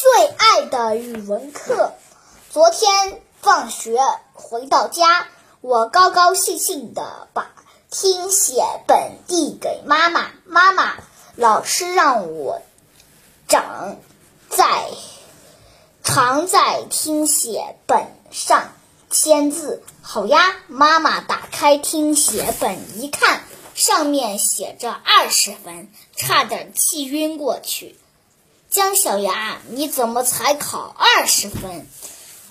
最爱的语文课。昨天放学回到家，我高高兴兴地把听写本递给妈妈。妈妈，老师让我长在常在听写本上签字。好呀，妈妈打开听写本一看，上面写着二十分，差点气晕过去。姜小牙，你怎么才考二十分？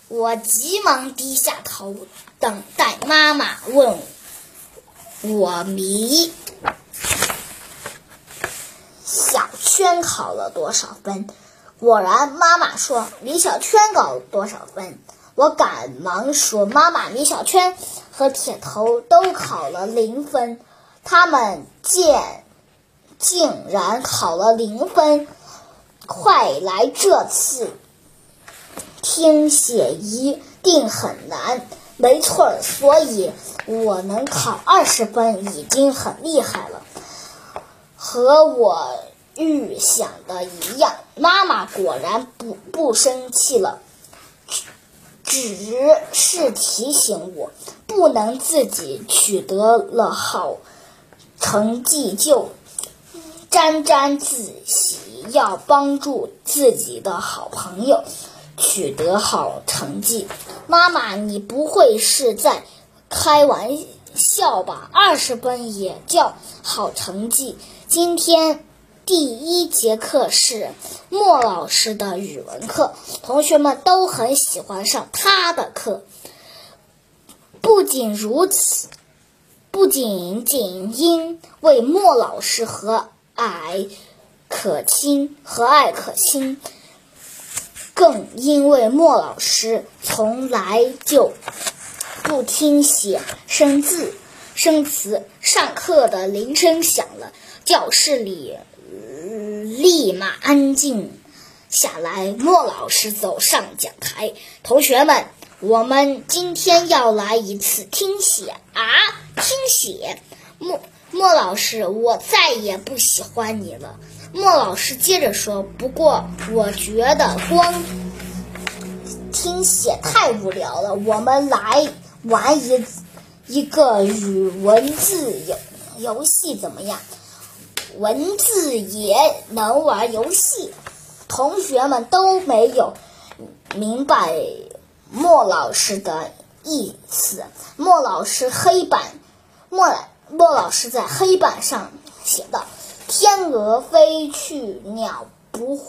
我急忙低下头，等待妈妈问我谜。小圈考了多少分？果然，妈妈说李小圈考了多少分。我赶忙说：“妈妈，李小圈和铁头都考了零分，他们竟竟然考了零分。快来，这次听写一定很难。没错，所以我能考二十分已经很厉害了。和我预想的一样，妈妈果然不不生气了。”只是提醒我，不能自己取得了好成绩就沾沾自喜，要帮助自己的好朋友取得好成绩。妈妈，你不会是在开玩笑吧？二十分也叫好成绩？今天。第一节课是莫老师的语文课，同学们都很喜欢上他的课。不仅如此，不仅仅因为莫老师和蔼可亲，和蔼可亲，更因为莫老师从来就不听写生字、生词。上课的铃声响了，教室里。立马安静下来。莫老师走上讲台，同学们，我们今天要来一次听写啊！听写。莫莫老师，我再也不喜欢你了。莫老师接着说：“不过我觉得光听写太无聊了，我们来玩一一个语文字游游戏，怎么样？”文字也能玩游戏，同学们都没有明白莫老师的意思。莫老师黑板，莫莫老师在黑板上写道：“天鹅飞去，鸟不。”